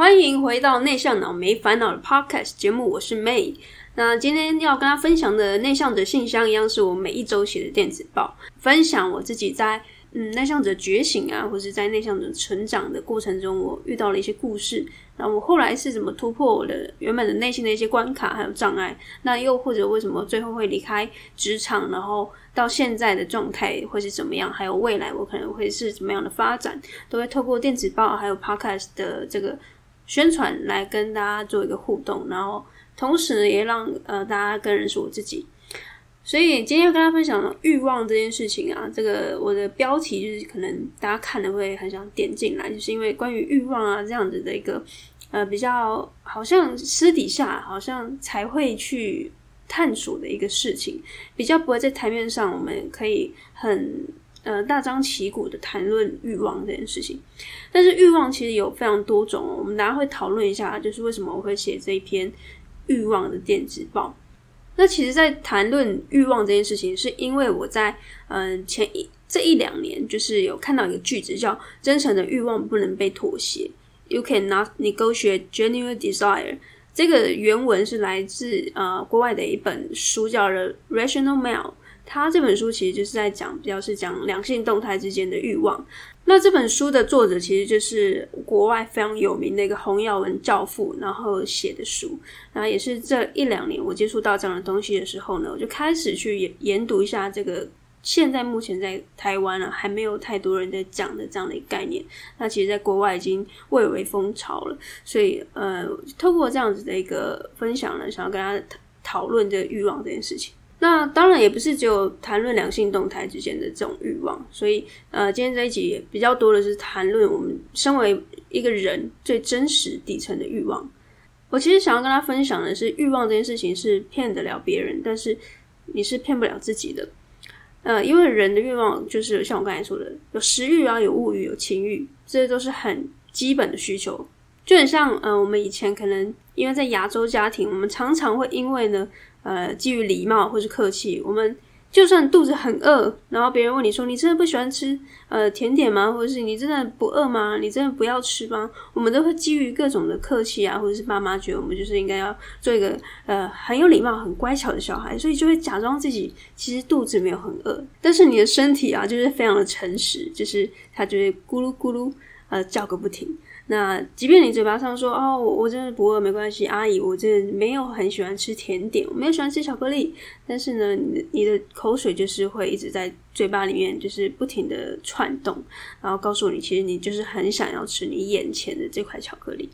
欢迎回到内向脑没烦恼的 Podcast 节目，我是 May。那今天要跟大家分享的内向者信箱一样，是我每一周写的电子报，分享我自己在。嗯，内向者觉醒啊，或是在内向者成长的过程中，我遇到了一些故事。然后我后来是怎么突破我的原本的内心的一些关卡还有障碍？那又或者为什么最后会离开职场，然后到现在的状态会是怎么样？还有未来我可能会是怎么样的发展？都会透过电子报还有 Podcast 的这个宣传来跟大家做一个互动，然后同时，也让呃大家更认识我自己。所以今天要跟大家分享欲望这件事情啊，这个我的标题就是可能大家看了会很想点进来，就是因为关于欲望啊这样子的一个呃比较好像私底下好像才会去探索的一个事情，比较不会在台面上我们可以很呃大张旗鼓的谈论欲望这件事情。但是欲望其实有非常多种，我们大家会讨论一下，就是为什么我会写这一篇欲望的电子报。那其实，在谈论欲望这件事情，是因为我在嗯前一这一两年，就是有看到一个句子，叫“真诚的欲望不能被妥协 ”，You cannot negotiate genuine desire。这个原文是来自呃国外的一本书，叫《The Rational Male》。他这本书其实就是在讲，比较是讲两性动态之间的欲望。那这本书的作者其实就是国外非常有名的一个洪耀文教父，然后写的书，然后也是这一两年我接触到这样的东西的时候呢，我就开始去研研读一下这个现在目前在台湾啊还没有太多人在讲的这样的一个概念，那其实在国外已经蔚为风潮了，所以呃，透过这样子的一个分享呢，想要跟大家讨论这个欲望这件事情。那当然也不是只有谈论两性动态之间的这种欲望，所以呃，今天这一集也比较多的是谈论我们身为一个人最真实底层的欲望。我其实想要跟他分享的是，欲望这件事情是骗得了别人，但是你是骗不了自己的。呃，因为人的欲望就是像我刚才说的，有食欲啊，有物欲，有情欲，这些都是很基本的需求。就很像呃，我们以前可能因为在亚洲家庭，我们常常会因为呢。呃，基于礼貌或是客气，我们就算肚子很饿，然后别人问你说：“你真的不喜欢吃呃甜点吗？”或者是“你真的不饿吗？你真的不要吃吗？”我们都会基于各种的客气啊，或者是爸妈觉得我们就是应该要做一个呃很有礼貌、很乖巧的小孩，所以就会假装自己其实肚子没有很饿，但是你的身体啊就是非常的诚实，就是它就会咕噜咕噜呃叫个不停。那即便你嘴巴上说哦，我我真的不饿，没关系，阿姨，我真的没有很喜欢吃甜点，我没有喜欢吃巧克力，但是呢，你的你的口水就是会一直在嘴巴里面，就是不停的窜动，然后告诉你，其实你就是很想要吃你眼前的这块巧克力。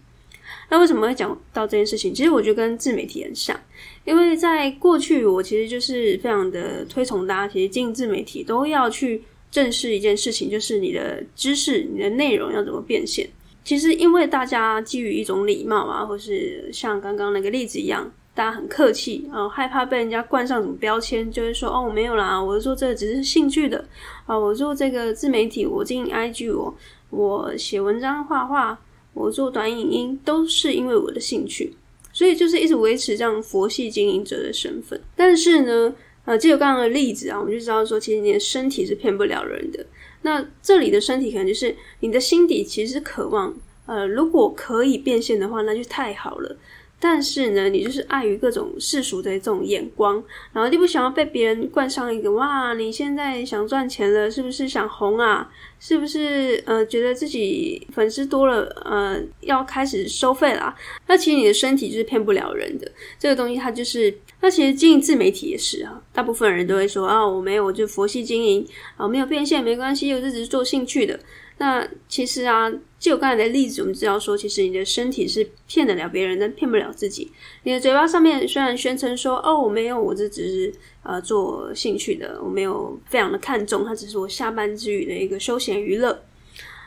那为什么会讲到这件事情？其实我觉得跟自媒体很像，因为在过去，我其实就是非常的推崇大家，其实进自媒体都要去正视一件事情，就是你的知识、你的内容要怎么变现。其实，因为大家基于一种礼貌啊，或是像刚刚那个例子一样，大家很客气，啊害怕被人家冠上什么标签，就会说哦，我没有啦，我做这个只是兴趣的啊，我做这个自媒体，我经营 IG，我我写文章、画画，我做短影音，都是因为我的兴趣，所以就是一直维持这样佛系经营者的身份。但是呢，呃，就有刚刚的例子啊，我们就知道说，其实你的身体是骗不了人的。那这里的身体可能就是你的心底其实渴望，呃，如果可以变现的话，那就太好了。但是呢，你就是碍于各种世俗的这种眼光，然后就不想要被别人冠上一个哇，你现在想赚钱了，是不是想红啊？是不是呃觉得自己粉丝多了，呃要开始收费啦？那其实你的身体就是骗不了人的，这个东西它就是。那其实经营自媒体也是啊，大部分人都会说啊，我没有，我就佛系经营啊，没有变现没关系，我这只是做兴趣的。那其实啊，就刚才的例子，我们知道说，其实你的身体是骗得了别人，但骗不了自己。你的嘴巴上面虽然宣称说，哦，我没有，我这只是呃做兴趣的，我没有非常的看重，它只是我下班之余的一个休闲娱乐。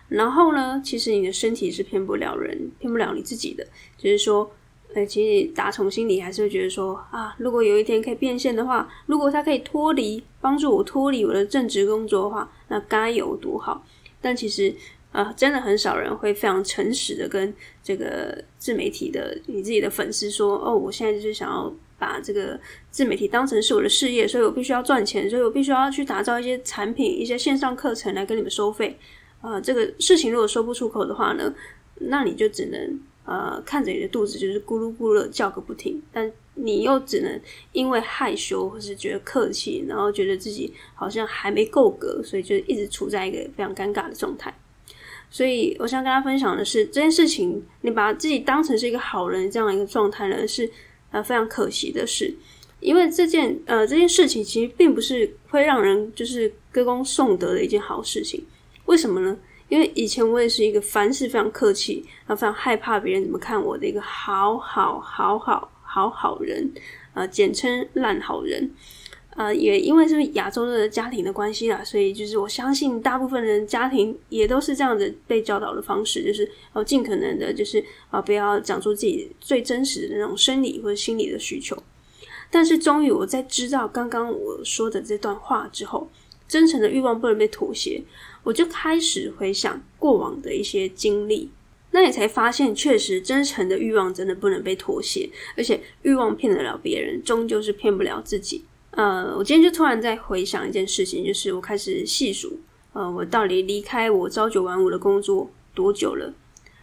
然后呢，其实你的身体是骗不了人，骗不了你自己的。就是说，呃，其实打从心里还是会觉得说啊，如果有一天可以变现的话，如果它可以脱离，帮助我脱离我的正职工作的话，那该有多好。但其实，呃，真的很少人会非常诚实的跟这个自媒体的你自己的粉丝说，哦，我现在就是想要把这个自媒体当成是我的事业，所以我必须要赚钱，所以我必须要去打造一些产品、一些线上课程来跟你们收费。呃，这个事情如果说不出口的话呢，那你就只能呃看着你的肚子就是咕噜咕噜叫个不停，但你又只能因为害羞或是觉得客气，然后觉得自己好像还没够格，所以就一直处在一个非常尴尬的状态。所以我想跟大家分享的是，这件事情你把自己当成是一个好人这样一个状态呢，是呃非常可惜的事，因为这件呃这件事情其实并不是会让人就是歌功颂德的一件好事情。为什么呢？因为以前我也是一个凡事非常客气，然后非常害怕别人怎么看我的一个好好好好好好人，呃，简称烂好人。呃，也因为是亚洲的家庭的关系啦，所以就是我相信大部分人家庭也都是这样子被教导的方式，就是要尽可能的，就是啊，不要讲出自己最真实的那种生理或者心理的需求。但是终于我在知道刚刚我说的这段话之后，真诚的欲望不能被妥协。我就开始回想过往的一些经历，那你才发现，确实真诚的欲望真的不能被妥协，而且欲望骗得了别人，终究是骗不了自己。呃，我今天就突然在回想一件事情，就是我开始细数，呃，我到底离开我朝九晚五的工作多久了？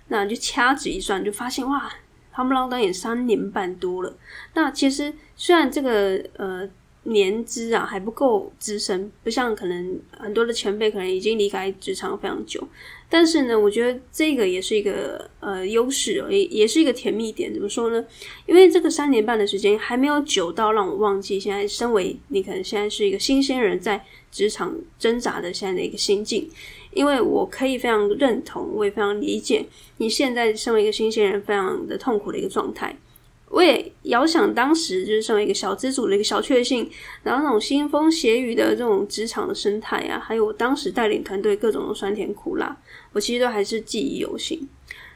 那就掐指一算，就发现哇，他们老当也三年半多了。那其实虽然这个呃。年资啊还不够资深，不像可能很多的前辈可能已经离开职场非常久，但是呢，我觉得这个也是一个呃优势，也也是一个甜蜜点。怎么说呢？因为这个三年半的时间还没有久到让我忘记现在身为你可能现在是一个新鲜人在职场挣扎的现在的一个心境，因为我可以非常认同，我也非常理解你现在身为一个新鲜人非常的痛苦的一个状态。我也遥想当时就是身为一个小资主的一个小确幸，然后那种腥风血雨的这种职场的生态啊，还有我当时带领团队各种的酸甜苦辣，我其实都还是记忆犹新。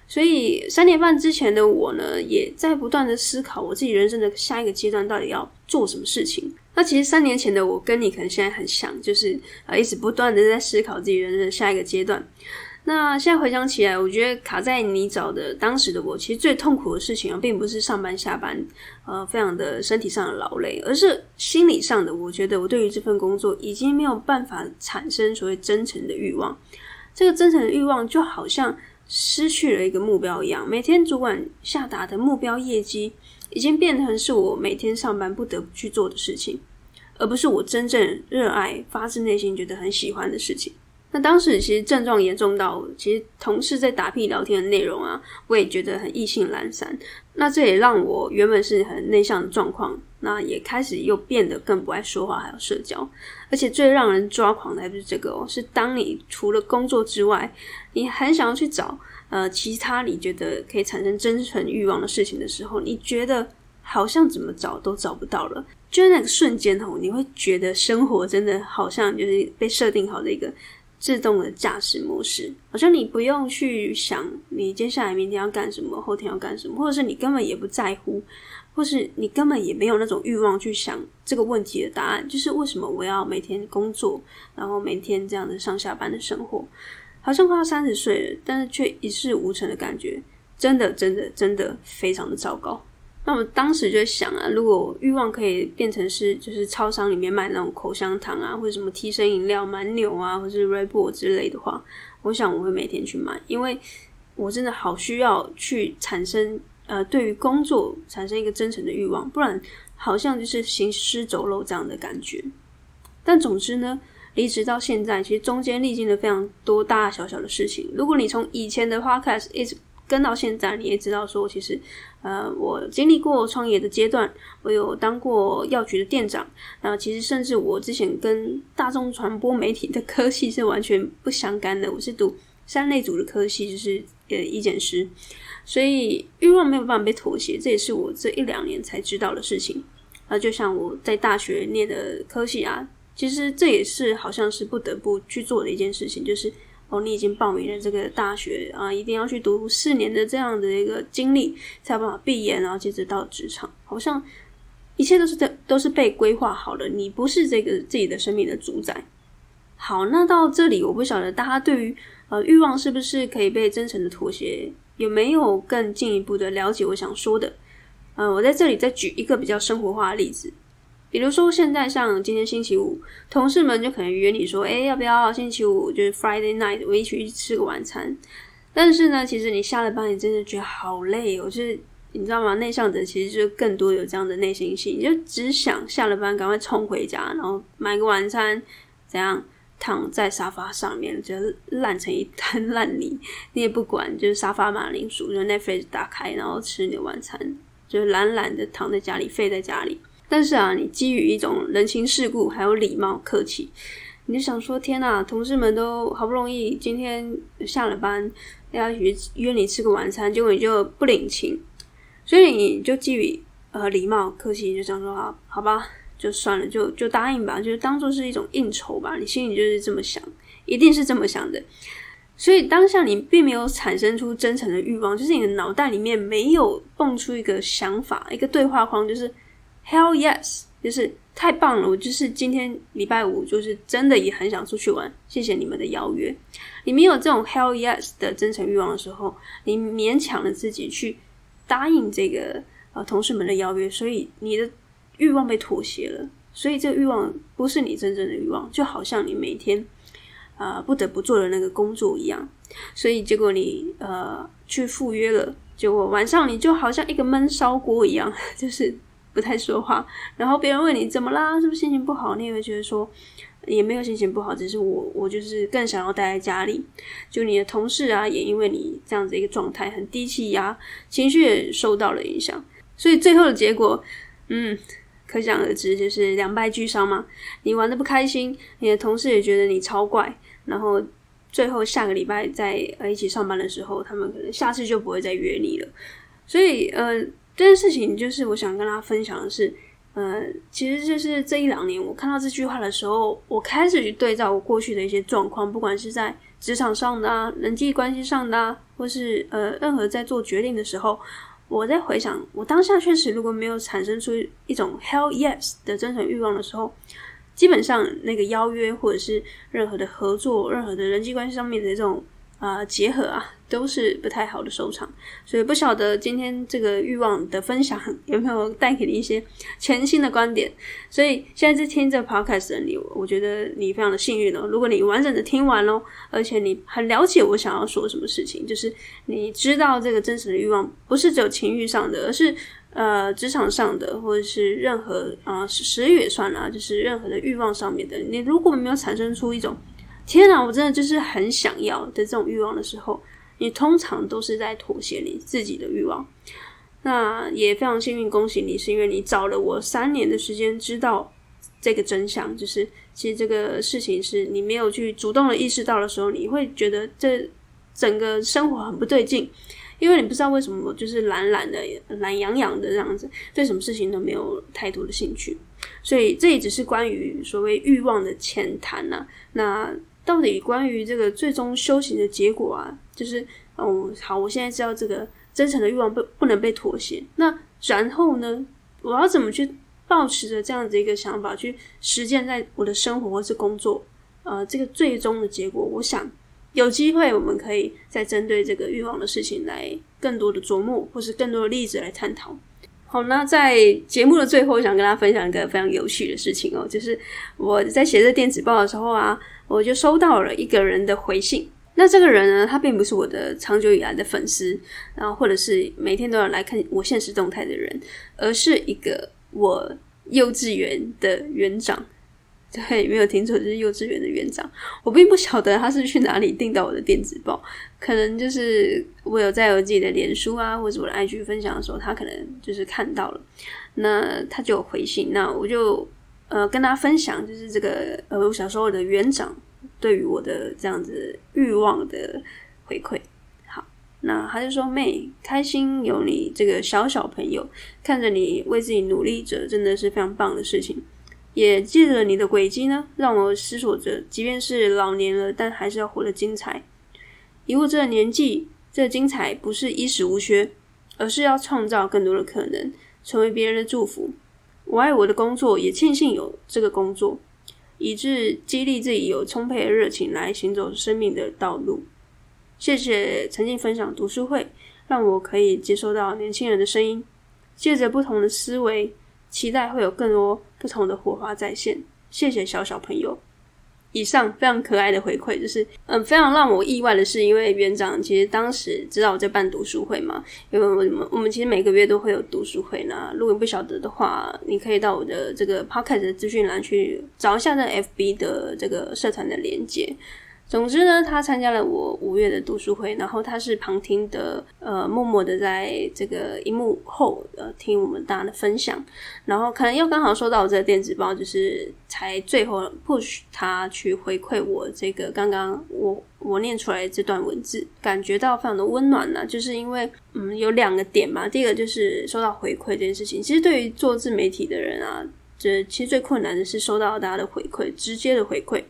所以三年半之前的我呢，也在不断的思考我自己人生的下一个阶段到底要做什么事情。那其实三年前的我跟你可能现在很像，就是啊一直不断的在思考自己人生的下一个阶段。那现在回想起来，我觉得卡在泥沼的当时的我，其实最痛苦的事情啊，并不是上班下班，呃，非常的身体上的劳累，而是心理上的。我觉得我对于这份工作已经没有办法产生所谓真诚的欲望。这个真诚的欲望就好像失去了一个目标一样，每天主管下达的目标业绩，已经变成是我每天上班不得不去做的事情，而不是我真正热爱、发自内心觉得很喜欢的事情。那当时其实症状严重到，其实同事在打屁聊天的内容啊，我也觉得很意兴阑珊。那这也让我原本是很内向的状况，那也开始又变得更不爱说话，还有社交。而且最让人抓狂的还不是这个哦，是当你除了工作之外，你很想要去找呃其他你觉得可以产生真诚欲望的事情的时候，你觉得好像怎么找都找不到了。就那个瞬间哦，你会觉得生活真的好像就是被设定好的一个。自动的驾驶模式，好像你不用去想你接下来明天要干什么，后天要干什么，或者是你根本也不在乎，或是你根本也没有那种欲望去想这个问题的答案，就是为什么我要每天工作，然后每天这样的上下班的生活，好像快要三十岁了，但是却一事无成的感觉，真的真的真的非常的糟糕。那我当时就想啊，如果欲望可以变成是，就是超商里面卖那种口香糖啊，或者什么提神饮料、蛮牛啊，或者是 Red Bull 之类的话，我想我会每天去买，因为我真的好需要去产生呃，对于工作产生一个真诚的欲望，不然好像就是行尸走肉这样的感觉。但总之呢，离职到现在，其实中间历经了非常多大大小小的事情。如果你从以前的 Podcast 一直跟到现在，你也知道说，其实，呃，我经历过创业的阶段，我有当过药局的店长，然后其实甚至我之前跟大众传播媒体的科系是完全不相干的，我是读三类组的科系，就是呃医检师，所以欲望没有办法被妥协，这也是我这一两年才知道的事情。啊，就像我在大学念的科系啊，其实这也是好像是不得不去做的一件事情，就是。哦，你已经报名了这个大学啊，一定要去读四年的这样的一个经历，才有办法毕业，然后接着到职场，好像一切都是在都是被规划好了，你不是这个自己的生命的主宰。好，那到这里，我不晓得大家对于呃欲望是不是可以被真诚的妥协，有没有更进一步的了解我想说的？嗯、我在这里再举一个比较生活化的例子。比如说，现在像今天星期五，同事们就可能约你说：“哎，要不要星期五就是 Friday night，我一起去吃个晚餐？”但是呢，其实你下了班，你真的觉得好累哦。就是你知道吗？内向者其实就更多有这样的内心戏，你就只想下了班赶快冲回家，然后买个晚餐，怎样躺在沙发上面，就烂成一滩烂泥，你也不管，就是沙发马铃薯，就 Netflix 打开，然后吃你的晚餐，就懒懒的躺在家里，废在家里。但是啊，你基于一种人情世故，还有礼貌客气，你就想说：天哪，同事们都好不容易今天下了班，要约约你吃个晚餐，结果你就不领情，所以你就基于呃礼貌客气，就想说：好，好吧，就算了，就就答应吧，就当做是一种应酬吧。你心里就是这么想，一定是这么想的。所以当下你并没有产生出真诚的欲望，就是你的脑袋里面没有蹦出一个想法，一个对话框，就是。Hell yes，就是太棒了！我就是今天礼拜五，就是真的也很想出去玩。谢谢你们的邀约。你没有这种 Hell yes 的真诚欲望的时候，你勉强了自己去答应这个呃同事们的邀约，所以你的欲望被妥协了。所以这个欲望不是你真正的欲望，就好像你每天啊、不得不做的那个工作一样。所以结果你呃去赴约了，结果晚上你就好像一个闷烧锅一样，就是。不太说话，然后别人问你怎么啦，是不是心情不好？你也会觉得说也没有心情不好，只是我我就是更想要待在家里。就你的同事啊，也因为你这样子一个状态很低气压，情绪也受到了影响，所以最后的结果，嗯，可想而知，就是两败俱伤嘛。你玩得不开心，你的同事也觉得你超怪，然后最后下个礼拜在呃一起上班的时候，他们可能下次就不会再约你了。所以呃。这件事情就是我想跟大家分享的是，呃，其实就是这一两年我看到这句话的时候，我开始去对照我过去的一些状况，不管是在职场上的啊、人际关系上的啊，或是呃任何在做决定的时候，我在回想，我当下确实如果没有产生出一种 hell yes 的真诚欲望的时候，基本上那个邀约或者是任何的合作、任何的人际关系上面的这种。啊、结合啊，都是不太好的收场，所以不晓得今天这个欲望的分享 有没有带给你一些全新的观点。所以现在在听这 podcast 的你，我觉得你非常的幸运哦。如果你完整的听完喽，而且你很了解我想要说什么事情，就是你知道这个真实的欲望不是只有情欲上的，而是呃职场上的，或者是任何啊食欲也算啦，就是任何的欲望上面的。你如果没有产生出一种。天哪，我真的就是很想要的这种欲望的时候，你通常都是在妥协你自己的欲望。那也非常幸运，恭喜你，是因为你找了我三年的时间，知道这个真相，就是其实这个事情是你没有去主动的意识到的时候，你会觉得这整个生活很不对劲，因为你不知道为什么就是懒懒的、懒洋洋的这样子，对什么事情都没有太多的兴趣。所以这也只是关于所谓欲望的浅谈呐。那到底关于这个最终修行的结果啊，就是哦，好，我现在知道这个真诚的欲望不不能被妥协。那然后呢，我要怎么去抱持着这样子一个想法去实践在我的生活或是工作？呃，这个最终的结果，我想有机会我们可以再针对这个欲望的事情来更多的琢磨，或是更多的例子来探讨。好，那在节目的最后，我想跟大家分享一个非常有趣的事情哦，就是我在写这电子报的时候啊。我就收到了一个人的回信。那这个人呢，他并不是我的长久以来的粉丝，然后或者是每天都要来看我现实动态的人，而是一个我幼稚园的园长。对，没有听错，就是幼稚园的园长。我并不晓得他是去哪里订到我的电子报，可能就是我有在我自己的脸书啊，或者我的 IG 分享的时候，他可能就是看到了，那他就有回信，那我就。呃，跟大家分享就是这个呃，我小时候的园长对于我的这样子欲望的回馈。好，那他就说：“妹，开心有你这个小小朋友，看着你为自己努力着，真的是非常棒的事情。也借着你的轨迹呢，让我思索着，即便是老年了，但还是要活得精彩。以我这个年纪，这精彩不是衣食无缺，而是要创造更多的可能，成为别人的祝福。我爱我的工作，也庆幸有这个工作，以致激励自己有充沛的热情来行走生命的道路。谢谢曾经分享读书会，让我可以接收到年轻人的声音，借着不同的思维，期待会有更多不同的火花再现。谢谢小小朋友。以上非常可爱的回馈，就是嗯，非常让我意外的是，因为园长其实当时知道我在办读书会嘛，因为我们我们其实每个月都会有读书会呢。如果你不晓得的话，你可以到我的这个 podcast 的资讯栏去找一下那 FB 的这个社团的连接。总之呢，他参加了我五月的读书会，然后他是旁听的，呃，默默的在这个荧幕后呃听我们大家的分享，然后可能又刚好收到我这个电子报，就是才最后 push 他去回馈我这个刚刚我我念出来这段文字，感觉到非常的温暖呢，就是因为嗯有两个点嘛，第一个就是收到回馈这件事情，其实对于做自媒体的人啊，这其实最困难的是收到大家的回馈，直接的回馈。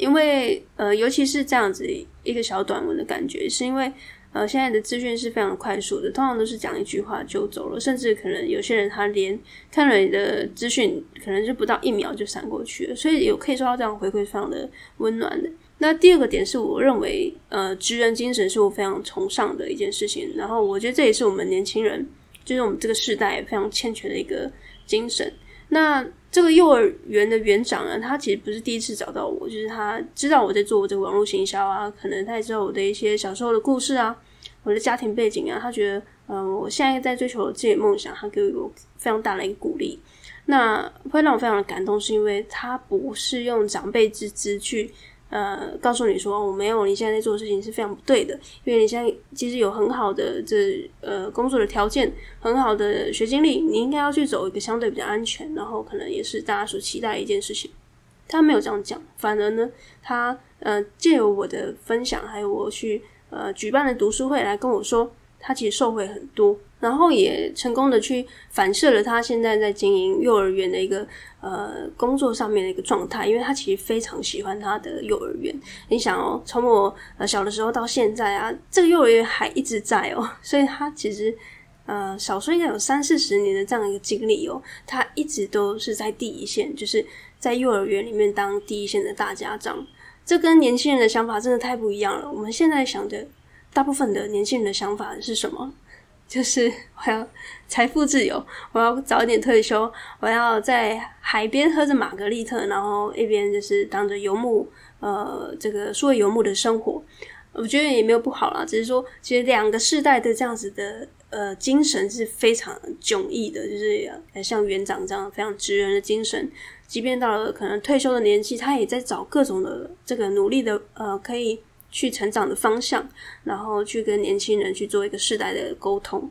因为呃，尤其是这样子一个小短文的感觉，是因为呃，现在的资讯是非常快速的，通常都是讲一句话就走了，甚至可能有些人他连看了你的资讯，可能就不到一秒就闪过去了，所以有可以收到这样回馈，非常的温暖的。那第二个点是我认为，呃，职人精神是我非常崇尚的一件事情，然后我觉得这也是我们年轻人，就是我们这个世代非常欠缺的一个精神。那这个幼儿园的园长呢，他其实不是第一次找到我，就是他知道我在做这个网络行销啊，可能他也知道我的一些小时候的故事啊，我的家庭背景啊，他觉得，嗯、我现在在追求自己的梦想，他给我非常大的一个鼓励。那会让我非常的感动，是因为他不是用长辈之资去。呃，告诉你说，我没有，你现在在做的事情是非常不对的，因为你现在其实有很好的这呃工作的条件，很好的学经历，你应该要去走一个相对比较安全，然后可能也是大家所期待的一件事情。他没有这样讲，反而呢，他呃借由我的分享，还有我去呃举办的读书会来跟我说，他其实受惠很多。然后也成功的去反射了他现在在经营幼儿园的一个呃工作上面的一个状态，因为他其实非常喜欢他的幼儿园。你想哦，从我呃小的时候到现在啊，这个幼儿园还一直在哦，所以他其实呃少说应该有三四十年的这样一个经历哦，他一直都是在第一线，就是在幼儿园里面当第一线的大家长。这跟年轻人的想法真的太不一样了。我们现在想的大部分的年轻人的想法是什么？就是我要财富自由，我要早一点退休，我要在海边喝着玛格丽特，然后一边就是当着游牧，呃，这个数位游牧的生活。我觉得也没有不好啦，只是说其实两个世代的这样子的呃精神是非常迥异的，就是像园长这样非常职人的精神，即便到了可能退休的年纪，他也在找各种的这个努力的呃可以。去成长的方向，然后去跟年轻人去做一个世代的沟通，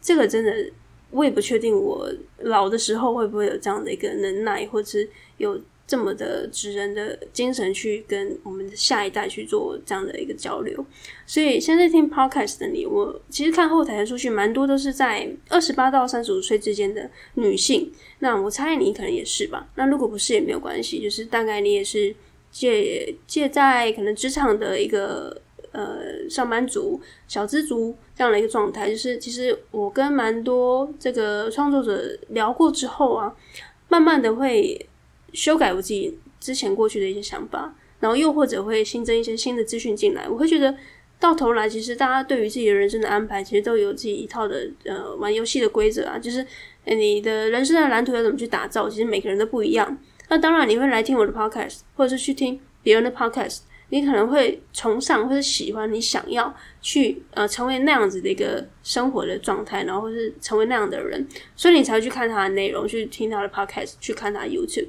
这个真的我也不确定，我老的时候会不会有这样的一个能耐，或者是有这么的职人的精神去跟我们的下一代去做这样的一个交流。所以现在听 Podcast 的你，我其实看后台的数据，蛮多都是在二十八到三十五岁之间的女性。那我猜你可能也是吧？那如果不是也没有关系，就是大概你也是。借借在可能职场的一个呃上班族、小资族这样的一个状态，就是其实我跟蛮多这个创作者聊过之后啊，慢慢的会修改我自己之前过去的一些想法，然后又或者会新增一些新的资讯进来，我会觉得到头来，其实大家对于自己的人生的安排，其实都有自己一套的呃玩游戏的规则啊，就是你的人生的蓝图要怎么去打造，其实每个人都不一样。那当然，你会来听我的 podcast，或者是去听别人的 podcast，你可能会崇尚或者喜欢你想要去呃成为那样子的一个生活的状态，然后或是成为那样的人，所以你才会去看他的内容，去听他的 podcast，去看他的 YouTube。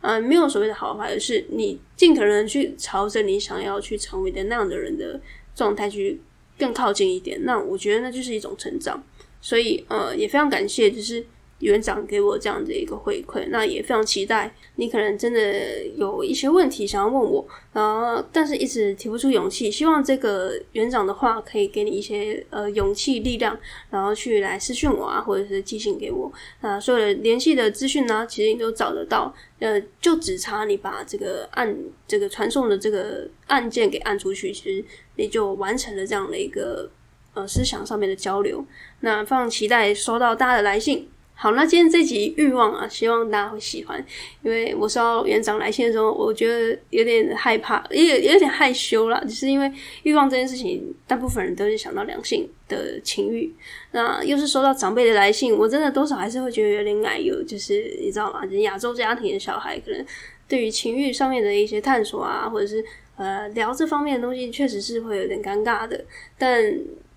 呃，没有所谓的好坏，而是你尽可能去朝着你想要去成为的那样的人的状态去更靠近一点。那我觉得那就是一种成长。所以呃，也非常感谢，就是。园长给我这样的一个回馈，那也非常期待你可能真的有一些问题想要问我，然后但是一直提不出勇气，希望这个园长的话可以给你一些呃勇气力量，然后去来私讯我啊，或者是寄信给我，那所有的联系的资讯呢，其实你都找得到，呃，就只差你把这个按这个传送的这个按键给按出去，其实你就完成了这样的一个呃思想上面的交流。那非常期待收到大家的来信。好，那今天这集欲望啊，希望大家会喜欢。因为我收到园长来信的时候，我觉得有点害怕，也有有点害羞啦。就是因为欲望这件事情，大部分人都是想到两性的情欲，那又是收到长辈的来信，我真的多少还是会觉得有点奶油。就是你知道吗？就亚洲家庭的小孩，可能对于情欲上面的一些探索啊，或者是呃聊这方面的东西，确实是会有点尴尬的。但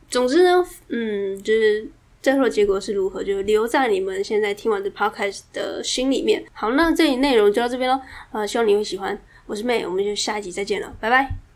总之呢，嗯，就是。最后的结果是如何，就留在你们现在听完的 podcast 的心里面。好，那这一内容就到这边喽。呃，希望你会喜欢。我是 May，我们就下一集再见了，拜拜。